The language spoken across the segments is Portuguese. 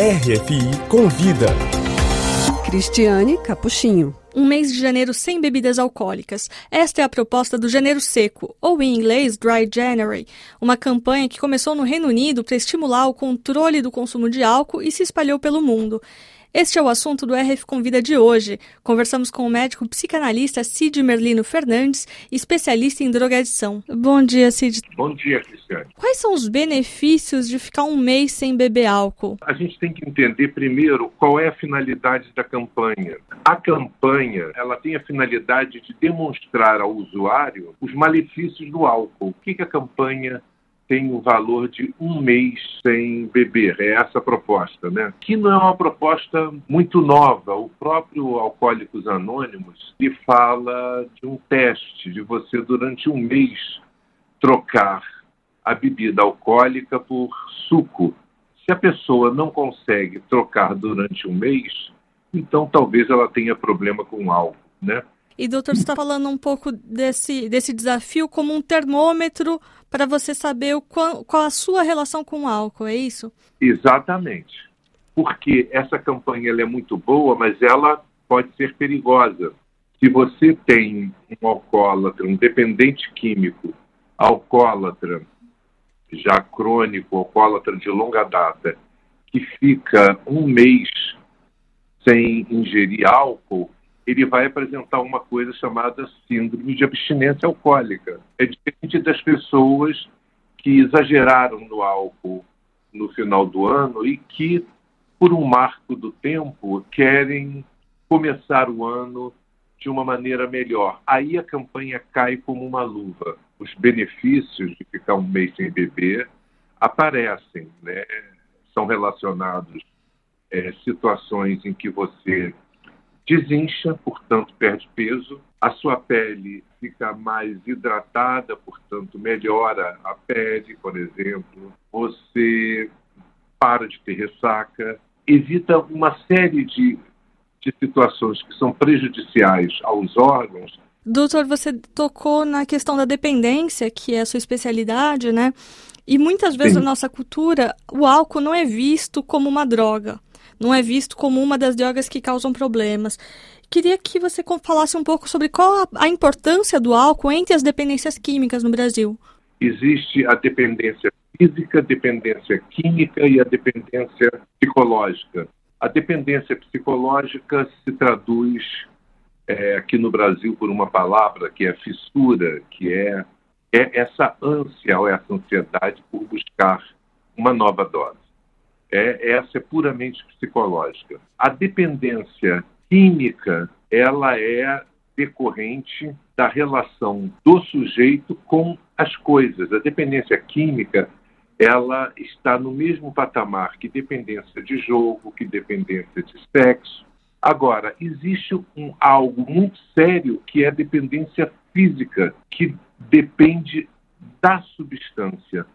RFI Convida. Cristiane Capuchinho. Um mês de janeiro sem bebidas alcoólicas. Esta é a proposta do Janeiro Seco, ou em inglês Dry January, uma campanha que começou no Reino Unido para estimular o controle do consumo de álcool e se espalhou pelo mundo. Este é o assunto do RF Convida de hoje. Conversamos com o médico psicanalista Cid Merlino Fernandes, especialista em drogadição. Bom dia, Cid. Bom dia, Cristiane. Quais são os benefícios de ficar um mês sem beber álcool? A gente tem que entender primeiro qual é a finalidade da campanha. A campanha, ela tem a finalidade de demonstrar ao usuário os malefícios do álcool. O que, que a campanha tem o valor de um mês sem beber. É essa a proposta, né? Que não é uma proposta muito nova. O próprio Alcoólicos Anônimos lhe fala de um teste, de você durante um mês trocar a bebida alcoólica por suco. Se a pessoa não consegue trocar durante um mês, então talvez ela tenha problema com álcool, né? E, doutor, você está falando um pouco desse, desse desafio como um termômetro para você saber o qual, qual a sua relação com o álcool, é isso? Exatamente. Porque essa campanha é muito boa, mas ela pode ser perigosa. Se você tem um alcoólatra, um dependente químico, alcoólatra já crônico, alcoólatra de longa data, que fica um mês sem ingerir álcool, ele vai apresentar uma coisa chamada síndrome de abstinência alcoólica. É diferente das pessoas que exageraram no álcool no final do ano e que, por um marco do tempo, querem começar o ano de uma maneira melhor. Aí a campanha cai como uma luva. Os benefícios de ficar um mês sem beber aparecem, né? são relacionados é, situações em que você desincha, portanto perde peso, a sua pele fica mais hidratada, portanto melhora a pele, por exemplo, você para de ter ressaca, evita uma série de, de situações que são prejudiciais aos órgãos. Doutor, você tocou na questão da dependência, que é a sua especialidade, né? E muitas vezes Sim. na nossa cultura, o álcool não é visto como uma droga não é visto como uma das drogas que causam problemas. Queria que você falasse um pouco sobre qual a importância do álcool entre as dependências químicas no Brasil. Existe a dependência física, dependência química e a dependência psicológica. A dependência psicológica se traduz é, aqui no Brasil por uma palavra que é fissura, que é, é essa ânsia ou essa ansiedade por buscar uma nova dose é, essa é puramente psicológica. A dependência química, ela é decorrente da relação do sujeito com as coisas. A dependência química, ela está no mesmo patamar que dependência de jogo, que dependência de sexo. Agora, existe um, algo muito sério que é a dependência física, que depende da substância.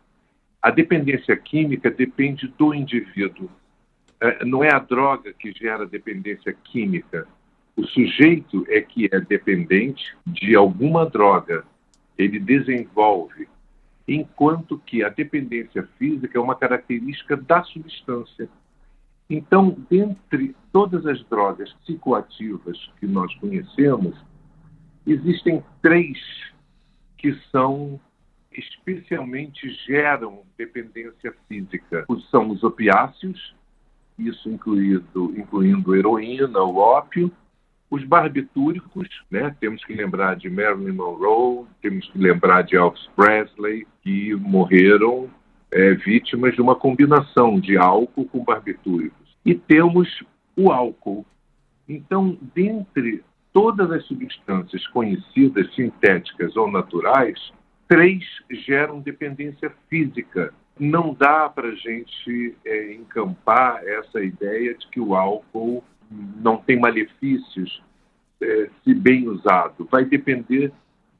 A dependência química depende do indivíduo. É, não é a droga que gera dependência química. O sujeito é que é dependente de alguma droga. Ele desenvolve. Enquanto que a dependência física é uma característica da substância. Então, dentre todas as drogas psicoativas que nós conhecemos, existem três que são especialmente geram dependência física. São os opiáceos, isso incluído, incluindo heroína, o ópio, os barbitúricos, né? temos que lembrar de Marilyn Monroe, temos que lembrar de Elvis Presley, que morreram é, vítimas de uma combinação de álcool com barbitúricos. E temos o álcool. Então, dentre todas as substâncias conhecidas, sintéticas ou naturais, Três geram dependência física. Não dá para a gente é, encampar essa ideia de que o álcool não tem malefícios é, se bem usado. Vai depender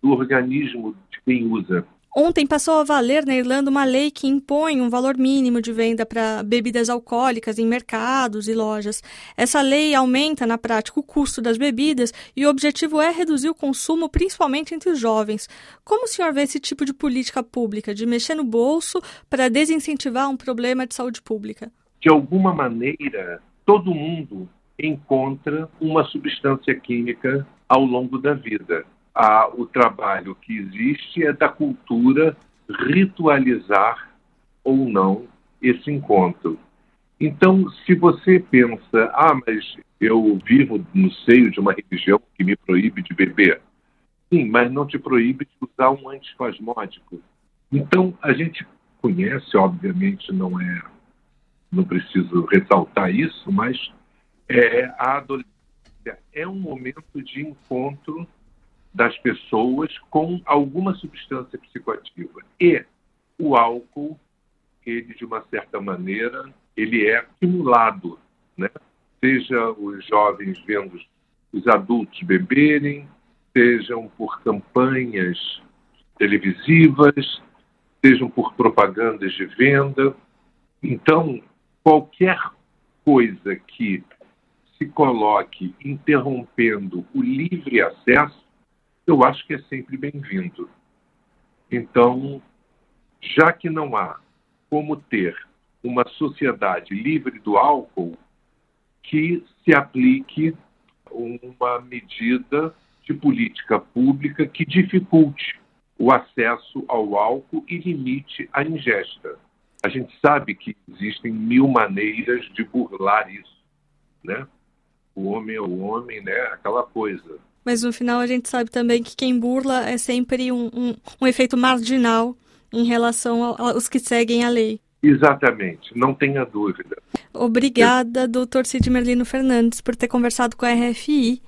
do organismo de quem usa. Ontem passou a valer na Irlanda uma lei que impõe um valor mínimo de venda para bebidas alcoólicas em mercados e lojas. Essa lei aumenta, na prática, o custo das bebidas e o objetivo é reduzir o consumo, principalmente entre os jovens. Como o senhor vê esse tipo de política pública, de mexer no bolso para desincentivar um problema de saúde pública? de alguma maneira, todo mundo encontra uma substância química ao longo da vida. O trabalho que existe é da cultura ritualizar ou não esse encontro. Então, se você pensa, ah, mas eu vivo no seio de uma religião que me proíbe de beber. Sim, mas não te proíbe de usar um antispasmódico. Então, a gente conhece, obviamente, não é, não preciso ressaltar isso, mas é, a adolescência é um momento de encontro das pessoas com alguma substância psicoativa. E o álcool, ele, de uma certa maneira, ele é estimulado, né? seja os jovens vendo os adultos beberem, sejam por campanhas televisivas, sejam por propagandas de venda. Então, qualquer coisa que se coloque interrompendo o livre acesso, eu acho que é sempre bem-vindo. Então, já que não há como ter uma sociedade livre do álcool, que se aplique uma medida de política pública que dificulte o acesso ao álcool e limite a ingesta. A gente sabe que existem mil maneiras de burlar isso, né? O homem é o homem, né? Aquela coisa. Mas no final a gente sabe também que quem burla é sempre um, um, um efeito marginal em relação aos que seguem a lei. Exatamente, não tenha dúvida. Obrigada, doutor Cid Merlino Fernandes, por ter conversado com a RFI